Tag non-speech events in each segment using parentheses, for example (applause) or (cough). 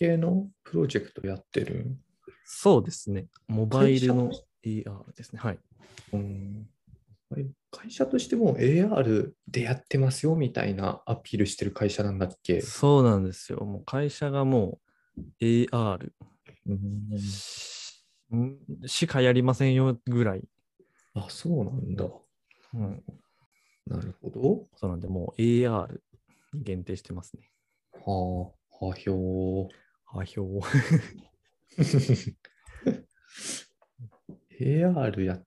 系のプロジェクトやってるそうですね。モバイルの AR ですね。はい。うん会社としても AR でやってますよみたいなアピールしてる会社なんだっけ？そうなんですよ。もう会社がもう AR うんしかやりませんよぐらい。あ、そうなんだ。うん、なるほど。そうなんで、もう AR に限定してますね。はあ、はひょはひょう。(laughs) ー。AR や、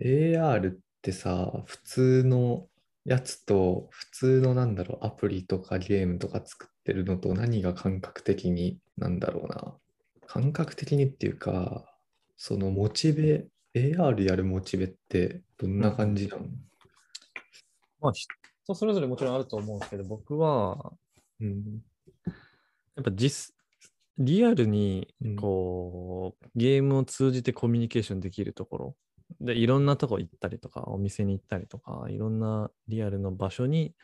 AR ってさ、普通のやつと、普通のなんだろう、アプリとかゲームとか作ってるのと何が感覚的になんだろうな。感覚的にっていうか、そのモチベ、AR やるモチベってどんな感じなの？まあ、人それぞれもちろんあると思うんですけど、僕は、うん。やっぱ実、リアルにうんこう、ゲームを通じてコミュニケーションできるところ、で、いろんなとこ行ったりとか、お店に行ったりとか、いろんなリアルの場所に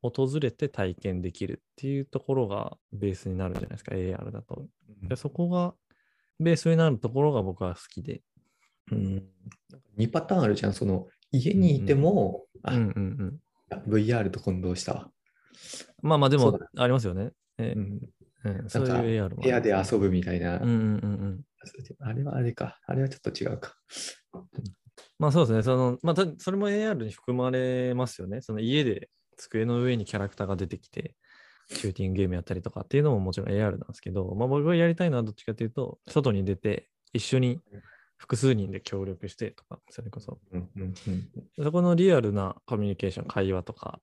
訪れて体験できるっていうところがベースになるじゃないですか、AR だと。でそこがベースになるところが僕は好きで。うん、2パターンあるじゃん。その家にいても、うんうんうん。あ VR と混同したわ。まあまあでもありますよね。えうん、うんそういう AR も。部屋で遊ぶみたいな。うんうんうんうん。あれはあれか。あれはちょっと違うか。まあそうですね。その、まあたそれも AR に含まれますよね。その家で机の上にキャラクターが出てきて、シューティングゲームやったりとかっていうのももちろん AR なんですけど、まあ僕がやりたいのはどっちかというと、外に出て一緒に複数人で協力してとか、それこそ。うんうんうんそこのリアルなコミュニケーション、会話とか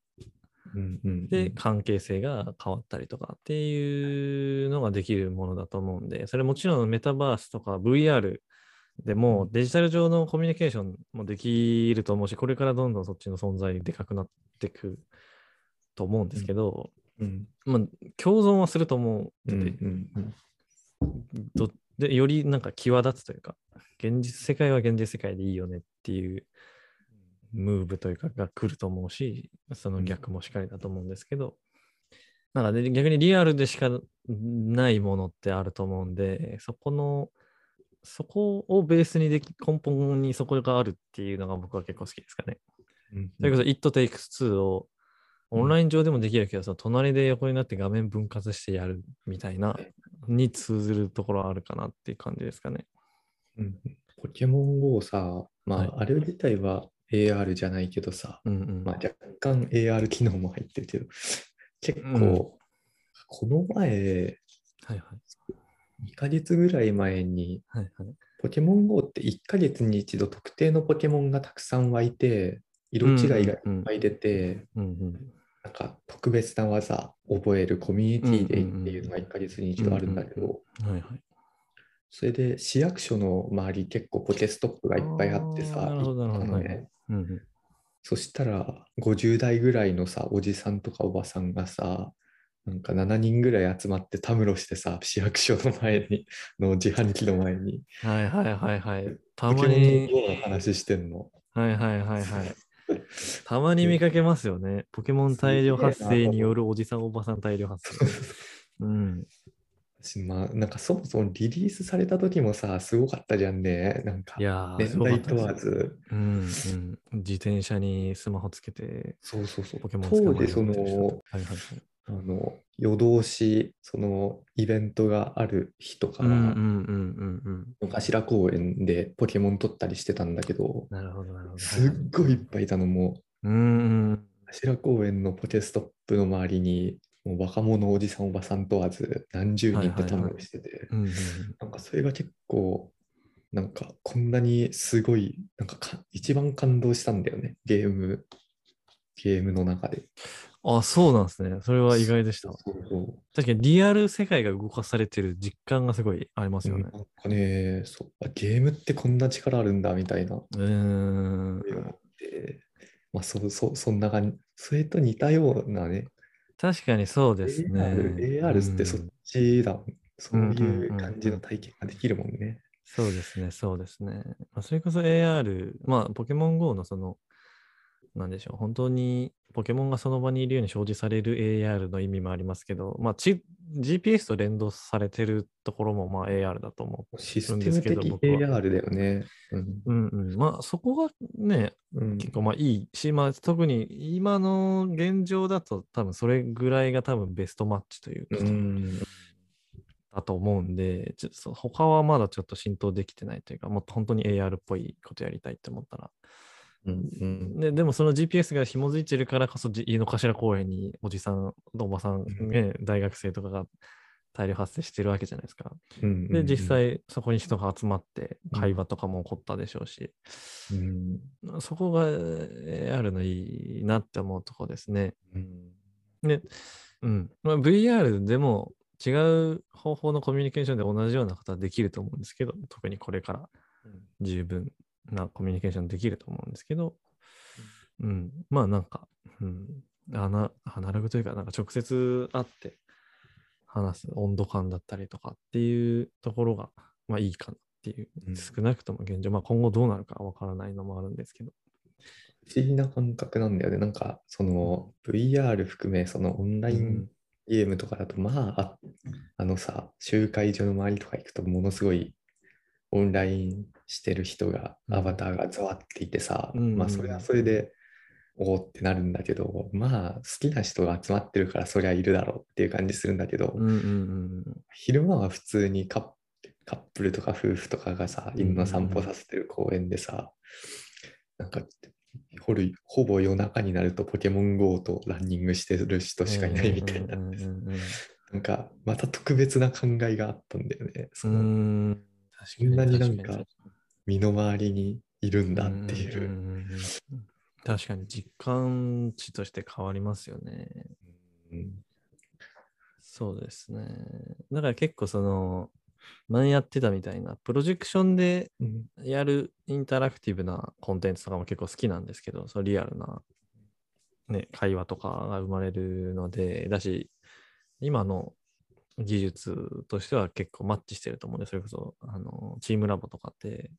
うんうんで関係性が変わったりとかっていうのができるものだと思うんで、それもちろんメタバースとか VR でもデジタル上のコミュニケーションもできると思うし、これからどんどんそっちの存在でかくなっていくと思うんですけど、うん。まあ、共存はすると思ううんので、うんうん。どでよりなんか際立つというか、現実世界は現実世界でいいよねっていうムーブというかが来ると思うし、その逆もしかりだと思うんですけど、なんかね、逆にリアルでしかないものってあると思うんで、そこの、そこをベースにでき、根本にそこがあるっていうのが僕は結構好きですかね。うんそれこそ It Takes Two をオンライン上でもできるけど、その隣で横になって画面分割してやるみたいな、に通ずるところあるかなっていう感じですかね。うんポケモン GO さ、まあ、はいあれ自体は AR じゃないけどさ、うんうん。まあ、若干 AR 機能も入ってるけど、(laughs) 結構、うんこの前、はいはい。2ヶ月ぐらい前に、はいはい。ポケモン GO って1ヶ月に一度特定のポケモンがたくさん湧いて、色違いがいっぱい出て、うんうん。なんか特別な技覚えるコミュニティデイっていうのが1ヶ月に一度あるんだけど、はいはい。それで市役所の周り結構ポケストップがいっぱいあってさ、あーなうんうん。そしたら50代ぐらいのさ、おじさんとかおばさんがさ、なんか7人ぐらい集まってたむろしてさ、市役所の前に、(laughs) の自販機の前に、はいはいはいはい。たまに、話してんの？はいはいはいはい。(laughs) たまに見かけますよね。ポケモン大量発生によるおじさんおばさん大量発生。(laughs) うん。私まあ、なんかそもそもリリースされた時もさ、すごかったじゃんね。なんかいやー、年代問わ。ず。うんうん。自転車にスマホつけて、そうそうそう。ポケモン当時その、はいはいはい。あの夜通し、そのイベントがある日とかは、うんうんうんうんうん。頭公園でポケモン取ったりしてたんだけど、なるほどなるほど。すっごいいっぱいいたのもうんうん。う、頭公園のポケストップの周りに、もう若者、おじさん、おばさん問わず、何十人ってたむろしてて、なんかそれが結構、なんかこんなにすごい、なんかか一番感動したんだよね、ゲーム、ゲームの中で。あ、そうなんですね。それは意外でした。そうそう確かにリアル世界が動かされてる実感がすごいありますよね。なんかね、そうあゲームってこんな力あるんだみたいなうーん。まあそうそうそんな感じ、それと似たようなね、確かにそうですね。AR, AR ってそっうんちだ、そううんうんいううん感じの体験ができるもんね。そうですね、そうですね。まあ、それこそ AR、まあ、ポケモン GO のその、なんでしょう、本当にポケモンがその場にいるように表示される AR の意味もありますけど、まあ、ち GPS と連動されてるところもまあ AR だと思シスうんですけどテム的 AR だよね。うんう。うんうん。まあ、そこがね、うん結構まあいいし、まあ、特に今の現状だと多分それぐらいが多分ベストマッチというか、うんだと思うんで、ちょ他はまだちょっと浸透できてないというか、もっと本当に AR っぽいことやりたいって思ったら。うんうん。ででもその GPS が紐づいてるからこそ、じ井の頭公園におじさん、おばさん、うん。ね、大学生とかが大量発生してるわけじゃないですか。うんで、実、際そこに人が集まってうん会話とかも起こったでしょうし、うん。そこが AR のいいなって思うとこですね。うん。で、うん。まあ、VR でも違う方法のコミュニケーションで同じようなことはできると思うんですけど、特にこれから。十分なコミュニケーションできると思うんですけど、うん。まあなんか、うん。アナアナログというか、なんか直接会って話す温度感だったりとかっていうところが、まあいいかなっていう、うん少なくとも現状、まあ今後どうなるかわからないのもあるんですけど。不思議な感覚なんだよね。なんか、その VR 含め、そのオンラインゲームとかだと、まあ、ああのさ、集会所の周りとか行くと、ものすごいオンラインしてる人が、うん。アバターがざわっていてさ、うんまあ、それはそれで、おおってなるんだけど、まあ、好きな人が集まってるから、そりゃいるだろうっていう感じするんだけど、うんうんうん。昼間は普通にカッカップルとか夫婦とかがさ、犬の散歩うん。うんうんさせてる公園でさ、なんかほるほぼ夜中になるとポケモン GO とランニングしてる人しかいないみたいな。う、んうんうんうんなんかまた特別な考えがあったんだよね。そうのん。なになんか身の回りにいるんだっていう。んうん確かに実感値として変わりますよね。うんそうですね。だから結構その、前やってたみたいな、プロジェクションでうんやるインタラクティブなコンテンツとかも結構好きなんですけど、そうリアルな、ね、会話とかが生まれるので、だし、今の技術としては結構マッチしてると思うんで、それこそ、あの、チームラボとかって、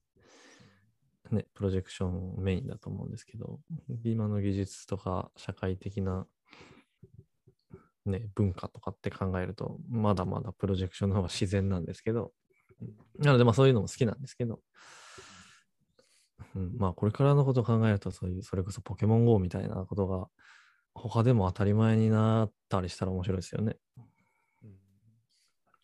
ね、プロジェクションメインだと思うんですけど、今の技術とか社会的な、ね、文化とかって考えると、まだまだプロジェクションの方が自然なんですけど、なのでまあそういうのも好きなんですけど、うん、まあこれからのことを考えると、そういう、それこそポケモン GO みたいなことが、他でも当たり前になったりしたら面白いですよね。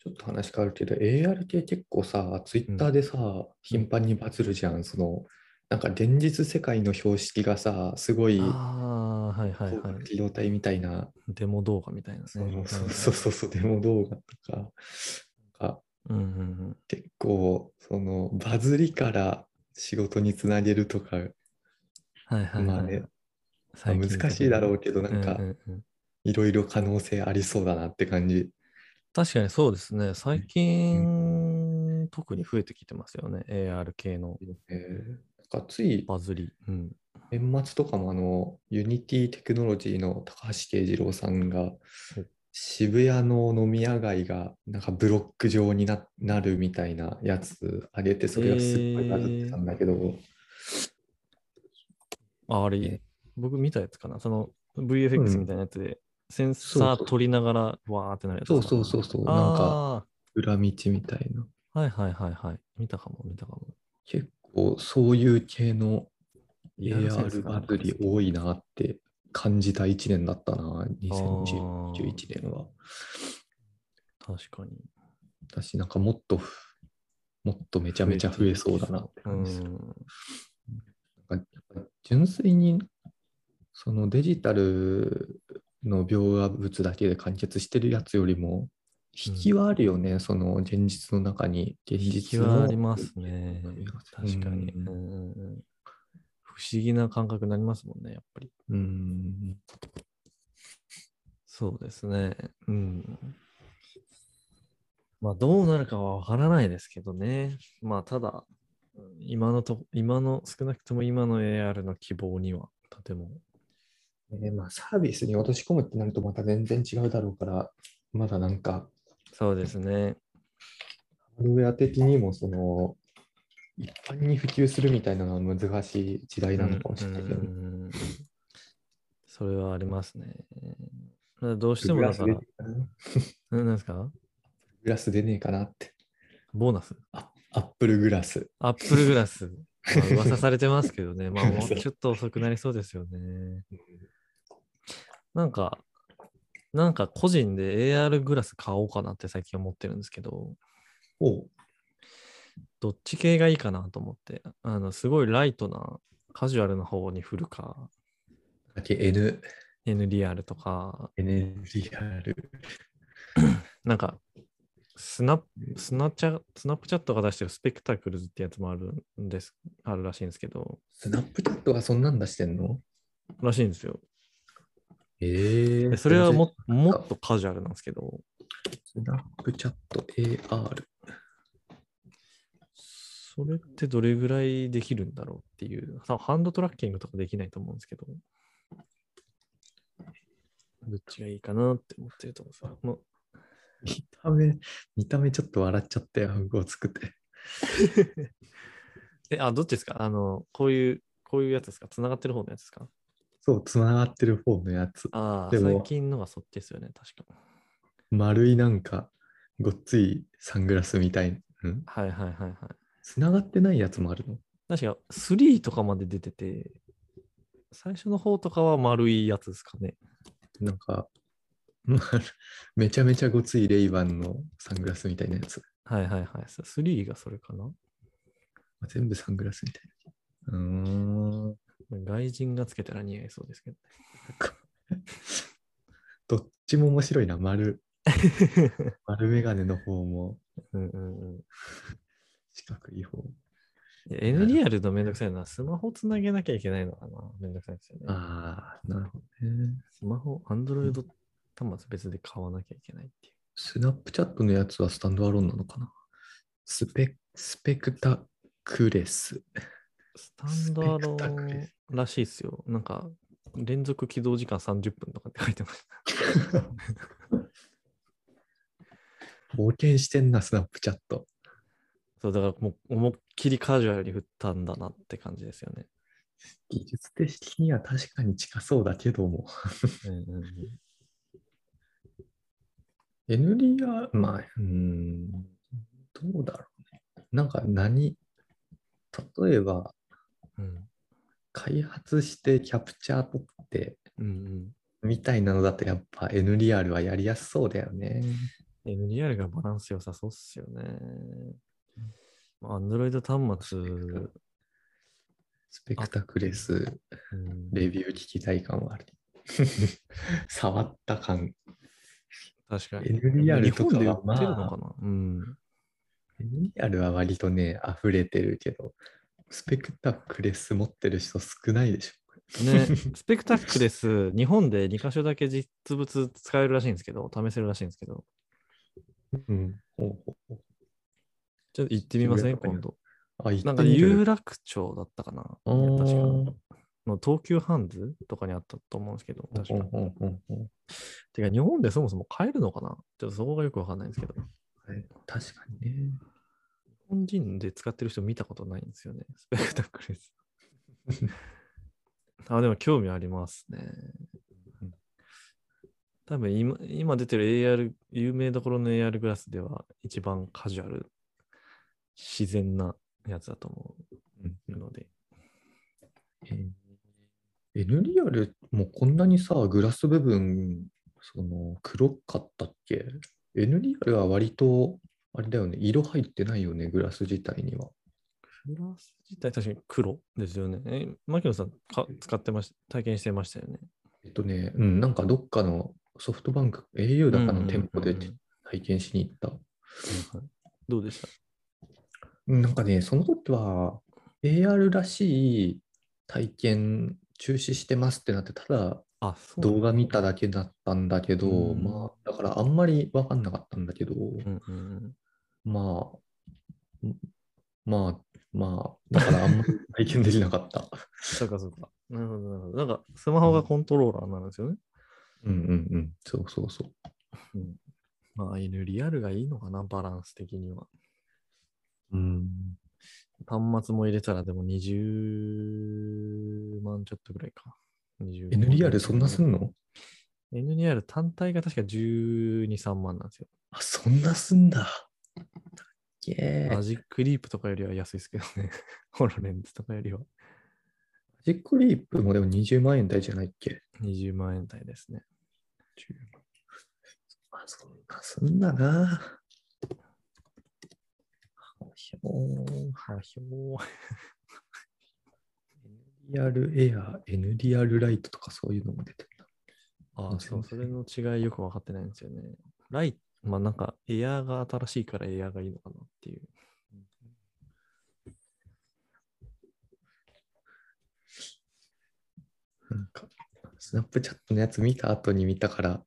ちょっと話変わるけど、AR 系結構さ、ツイッターでさ、頻繁にバズるじゃん。その、なんか現実世界の標識がさ、すごいああ、はいはい広はい。角機動隊みたいな、デモ動画みたいなね。そうはいそうそうそうデモ動画とか、なんかうんうん結構、そのバズりから仕事につなげるとか、うん。はいはい、はい。まあね、難しいだろうけど、なんかうんうんうんいろいろ可能性ありそうだなって感じ。確かにそうですね。最近、特に増えてきてますよね。AR 系のえーなんかついバズり。うん。年末とかもあの、 Unity Technology の高橋啓治郎さんが、渋谷の飲み屋街がなんかブロック状にななるみたいなやつあげて、それがすっごいバズってたんだけど、ああれね、僕見たやつかな。その VFX みたいなやつで、センサー取りながら、わーってなるやつそうかそうそうそう、なんかあ裏道みたいな。あ、はいはいはいはい。見たかも、見たかも。結構そういう系の AR がバズり多いなって感じた1年だったな、ー2021年は。確かに。私なんかもっとふ、もっとめちゃめちゃ増えそうだなって感じする。純粋にそのデジタルの描画物だけで完結してるやつよりも引きはあるよね、その現実の中に現引き実のはありますね。確かに。うんうんうんうん不思議な感覚になりますもんね、やっぱり。うんそうですね。うん。まあ、どうなるかはわからないですけどね。まあ、ただ、今のと、今の、少なくとも今の AR の希望には、とても。えーまあ、サービスに落とし込むってなるとまた全然違うだろうから、まだなんかそうですね。ハードウェア的にもその一般に普及するみたいなのは難しい時代なのかもしれないけど、それはありますね。どうしてもだから、ななんですか？グラス出ねえかなって。ボーナス？あアップルグラス。アップルグラス。まあ、噂されてますけどね。(laughs) まあ、ちょっと遅くなりそうですよね。なんか、なんか個人で AR グラス買おうかなって最近思ってるんですけど、おう。どっち系がいいかなと思って、あの、すごいライトなカジュアルな方に振るか、だけ N、NDR とか、NDR。(coughs) なんか、スナップ、スナチャ、 Snapchat が出してる Spectacles ってやつもあるんです、あるらしいんですけど、 Snapchat がそんなん出してんの？らしいんですよ。ええでそれはももっとカジュアルなんですけど、 Snapchat AR。それってどれぐらいできるんだろうっていう、さハンドトラッキングとかできないと思うんですけど、どっちがいいかなって思ってると思うんですよ。もう。見た目、見た目ちょっと笑っちゃったよ、ごつくて。(laughs) え、あ、どっちですか？あの、こういう、こういうやつですか？繋がってる方のやつですか？そう、つながってる方のやつ。ああ、でも最近のがそっちですよね、確か。丸いなんか、ごっついサングラスみたい。んはいはいはいはい。つながってないやつもあるの？確か3とかまで出てて、最初の方とかは丸いやつですかね。なんか、まめちゃめちゃごついレイバンのサングラスみたいなやつ。はいはいはい。3がそれかな全部サングラスみたいな。うーん。外人がつけたら似合いそうですけど。どっちも面白いな。丸、(laughs) 丸メガネの方も、うんうんうん四角い方。いや NDR のめんどくさいのはスマホつなげなきゃいけないのかなめんどくさいですよね。ああ、なるほどね。スマホ、Android 端末別で買わなきゃいけないっていう。スナップチャットのやつはスタンドアローンなのかなスペスペクタクレス。スタンドアローレンらしいっすよ。なんか、連続起動時間30分とかって書いてました。冒険してんな、スナップチャット。そう、だからもう思いっきりカジュアルに振ったんだなって感じですよね。技術的には確かに近そうだけども。うん NDR、まあ、うーん、どうだろうね。なんか何、例えば、うん開発してキャプチャー取って、うんみたいなのだとやっぱ NDR はやりやすそうだよね。うん、NDR がバランス良さそうっすよね。Android 端末、スペクタクレス、うんレビュー聞きたい感はある。(laughs) 触った感。確かに。NDR 日とかは本で売ってるのまあかな、うん。NDR は割とね、溢れてるけど、スペクタクレス持ってる人少ないでしょ。ね、スペクタクレス、日本で2箇所だけ実物使えるらしいんですけど、試せるらしいんですけど、うん。ほうほうちょっと行ってみません今度。あ、行なんかってみる有楽町だったかな？確か。の東急ハンズとかにあったと思うんですけど、確か。てか、日本でそもそも買えるのかな？ちょっとそこがよくわかんないんですけど、はい確かにね。日本人で使ってる人見たことないんですよね、(laughs) スペクタクレス。(laughs) あ、でも興味ありますね。多分今今出てる AR、有名どころの AR グラスでは一番カジュアル、自然なやつだと思うので。えー NDR もこんなにさ、グラス部分、その黒かったっけ ?NDR は割と、あれだよね、色入ってないよね、グラス自体には。グラス自体確かに黒ですよね。え、牧野さんか使ってました、体験してましたよね。えっとね、うん、なんかどっかのソフトバンク、au だかの店舗で体験しに行った。どうでした？うんなんかね、その時は AR らしい体験中止してますってなって、ただ動画見ただけだったんだけど、うんまあ、だからあんまり分かんなかったんだけど、うんうんうん。まあ、んまあ、まあ、だからあんまり体験できなかった。(laughs) そうかそうか。なるほどなるほど。なんかスマホがコントローラーなんですよね。うんうんうん、そうそうそう。うん、まあ、犬リアルがいいのかな、バランス的には。うん、端末も入れたらでも20万ちょっとぐらいか。25 NDR そんなすんの ?NDR 単体が確か12、3万なんですよ。あ、そんなすんだ。ママジックリープとかよりは安いですけどね。(laughs) ホロレンズとかよりはジックリープもでも20万円台じゃないっけ？20万円台ですね。10万あ、そんなすんだな。はひょーはひょー NDR エア、NDR ライトとかそういうのも出てるな。ああ、そう、それの違いよく分かってないんですよね。ライまあなんかエアーが新しいからエアーがいいのかなっていう。なんか、スナップチャットのやつ見た後に見たから、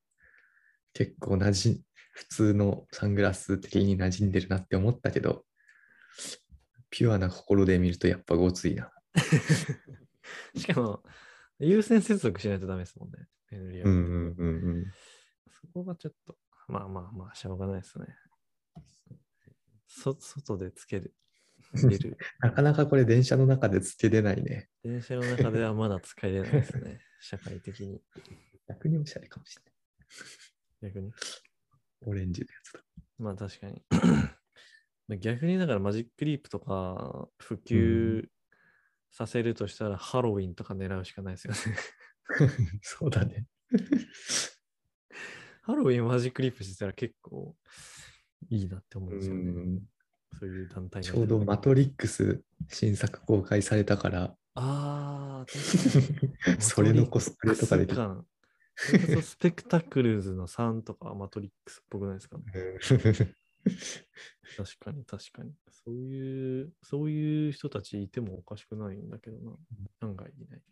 結構なじ、普通のサングラス的に馴染んでるなって思ったけど、ピュアな心で見るとやっぱごついな。(laughs) しかも、優先接続しないとダメですもんね。うんうんうんうん。そこがちょっと、まあまあまあ、しょうがないですね。そ外でつける。(laughs) 出る。なかなかこれ電車の中でつけれないね。電車の中ではまだ使えれないですね。(laughs) 社会的に。逆におしゃれかもしれない。逆に。オレンジのやつだ。まあ確かに。(clears throat) 逆にだからマジックリープとか普及させるとしたらハロウィンとか狙うしかないですよね。(laughs) そうだね。ハロウィンマジックリープしてたら結構いいなって思うんうですよね。んそういう団体がちょうどマトリックス新作公開されたから、ああ。(laughs) それのコスプレとかでスペクタクルズの3とかマトリックスっぽくないですか、(laughs) 確かに確かに。そういう、そういう人たちいてもおかしくないんだけどな。案外いない。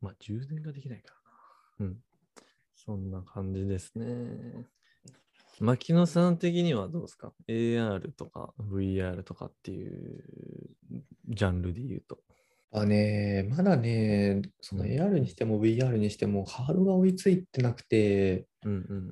まあ充電ができないからな。うん。そんな感じですね。牧野さん的にはどうですか ?AR とか VR とかっていうジャンルで言うと。あね、まだね、そのうん AR にしても VR にしてもハードが追いついてなくて、うんうん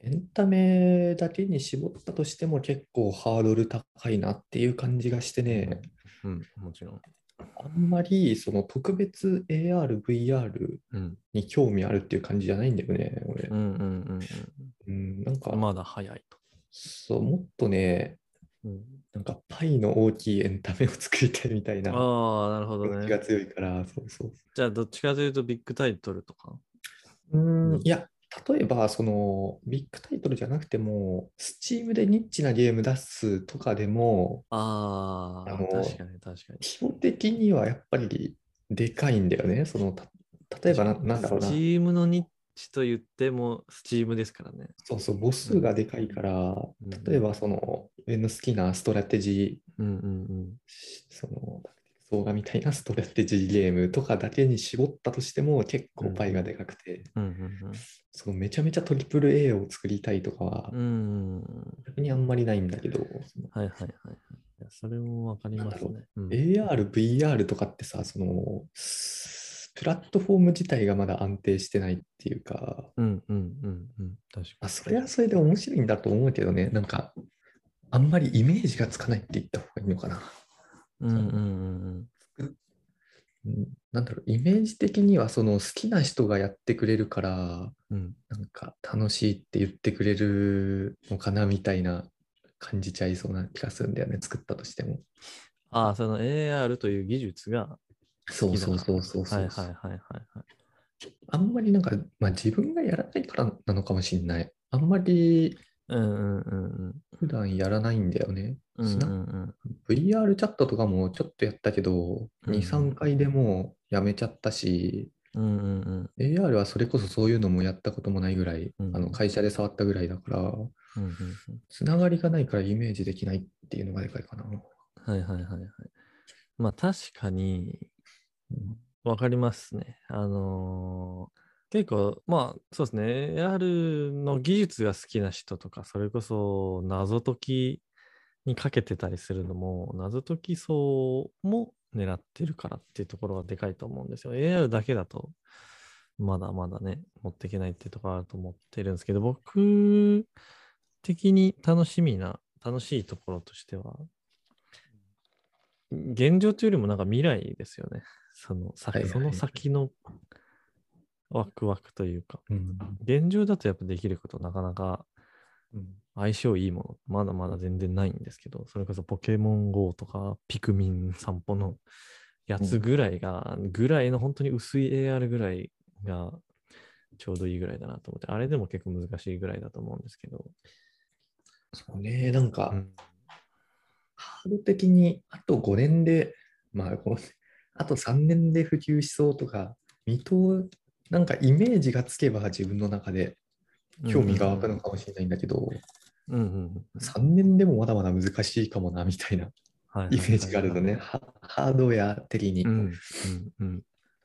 エンタメだけに絞ったとしても結構ハードル高いなっていう感じがしてね、うん。うん、もちろん。あんまりその特別 AR、VR うん。に興味あるっていう感じじゃないんだよね、俺う。んうんうん、なんかうん。まだ早いと。そう、もっとね、うん、なんかパイの大きいエンタメを作りたいみたいなああ、なるほど気がね。強いから、そうそう。じゃあ、どっちかというとビッグタイトルとか？うん、いや、例えば、そのビッグタイトルじゃなくても、Steam でニッチなゲーム出すとかでも、ああ、確かに確かに。規模的にはやっぱりでかいんだよね。そのた例えばな、なんだろうな Steam のニッチと言っても、 Steam ですからね。そうそう、母数がでかいから、うん例えば、その、上の好きなストラテジー、うんうんその、動画みたいなストラテジーゲームとかだけに絞ったとしても結構パイがでかくて、そのめちゃめちゃトリプル A を作りたいとかは。逆にあんまりないんだけど、はいはいはいそれもわかりますね。うん AR、VR とかってさ、その、スプラットフォーム自体がまだ安定してないっていうか、うんうんうんうん。確かあ、に。それはそれで面白いんだと思うけどね、なんか、あんまりイメージがつかないって言った方がいいのかな。うんうんうんうんなんだろう、イメージ的にはその好きな人がやってくれるから、うん。うん。なんか楽しいって言ってくれるのかなみたいな感じちゃいそうな気がするんだよね、作ったとしても。ああ、その AR という技術がそう。そうそうそうそう。はいはいはいはいはい。あんまりなんか、まあ自分がやらないからなのかもしれない。あんまりうんうんうん普段やらないんだよね。うん。VR チャットとかもちょっとやったけど、うん2、3回でもうやめちゃったし、うんうんうん。AR はそれこそそういうのもやったこともないぐらい、うんあの会社で触ったぐらいだから、うんうんうんつながりがないからイメージできないっていうのがでかいかな。はいはいはいはい。まあ確かにうんわかりますね。あのー結構まあそうですね。AR の技術が好きな人とか、それこそ謎解きにかけてたりするのも、謎解き層も狙ってるからっていうところがでかいと思うんですよ。AR だけだとまだまだね、持っていけないっていうところあると思ってるんですけど、僕的に楽しみな、楽しいところとしては、現状というよりもなんか未来ですよね。その先、はいはいその先のワクワクというか、うん。現状だとやっぱできることなかなかうん相性いいもの、まだまだ全然ないんですけど、それこそポケモン GO とかピクミン散歩のやつぐらいが、ぐらいの本当に薄い AR ぐらいがちょうどいいぐらいだなと思って、あれでも結構難しいぐらいだと思うんですけど。そうね、なんか、うんハード的にあと5年で、まあ、このあと3年で普及しそうとか、見通、なんかイメージがつけば自分の中で興味が湧くのかもしれないんだけど、うんうんうん。3年でもまだまだ難しいかもなみたいなイメージがあるとね、ハハードウェア的に。うんうんうん。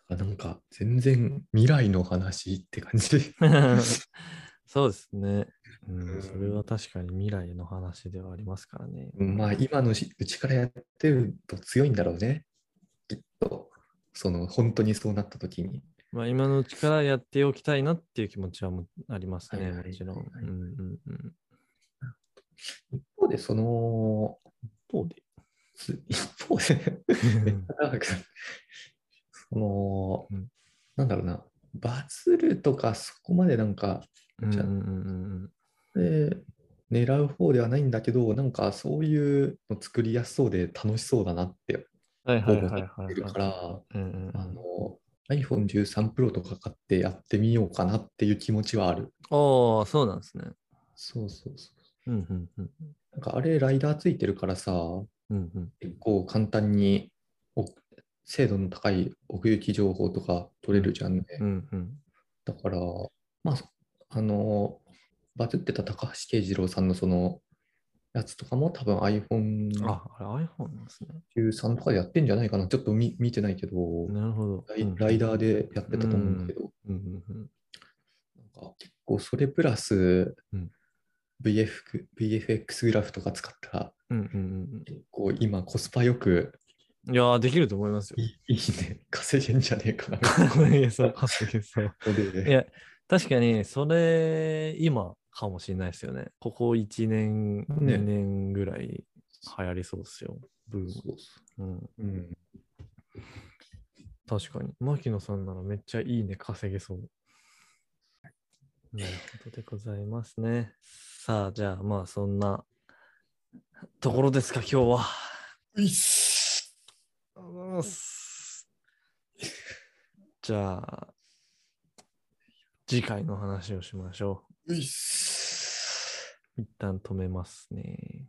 なんか全然未来の話って感じ。(laughs) そうですね、ううんん。それは確かに未来の話ではありますからね。まあ今のしうちからやってると強いんだろうね。きっと。その本当にそうなった時に。まあ、今のうちからやっておきたいなっていう気持ちはもありますね、もちろん。一方でその、そうで。す一方でその、うんなんだろうな、バズるとかそこまでなんか、じゃあうんうんうんで狙う方ではないんだけど、なんかそういうの作りやすそうで楽しそうだなってはいはい思はいはい。ってるから、iPhone13 Pro とか買ってやってみようかなっていう気持ちはある。ああ、そうなんですね。そうそうそう。うんうんうんなんかあれライダーついてるからさ、うんうん結構簡単にお精度の高い奥行き情報とか取れるじゃんね。うんうんだから、まあ、そあの、バズってた高橋慶次郎さんのそのやつとかも多分 iPhone13 あ、あれ iPhone なんですね。とかでやってんじゃないかな。ちょっと見見てないけど、なるほど。ライライダーでやってたと思うんだけど、うんうんうんなんか結構それプラスうん VF VFX グラフとか使ったらうんうん結構今コスパよくうん。いやー、できると思いますよい。(laughs) いね、稼げんじゃねえかない (laughs) いや、そう、稼げそう。いや、確かに、それ、今かもしれないですよね。ここ1年、ね2年ぐらい流行りそうですよ。ブーム。そうん、ううん確かに。牧野さんならめっちゃいいね、稼げそう。なるほどでございますね。さあ、じゃあ、まあ、そんなところですか、今日は。ういっすありがとうございます。じゃあ、次回の話をしましょういっすう。一旦止めますね。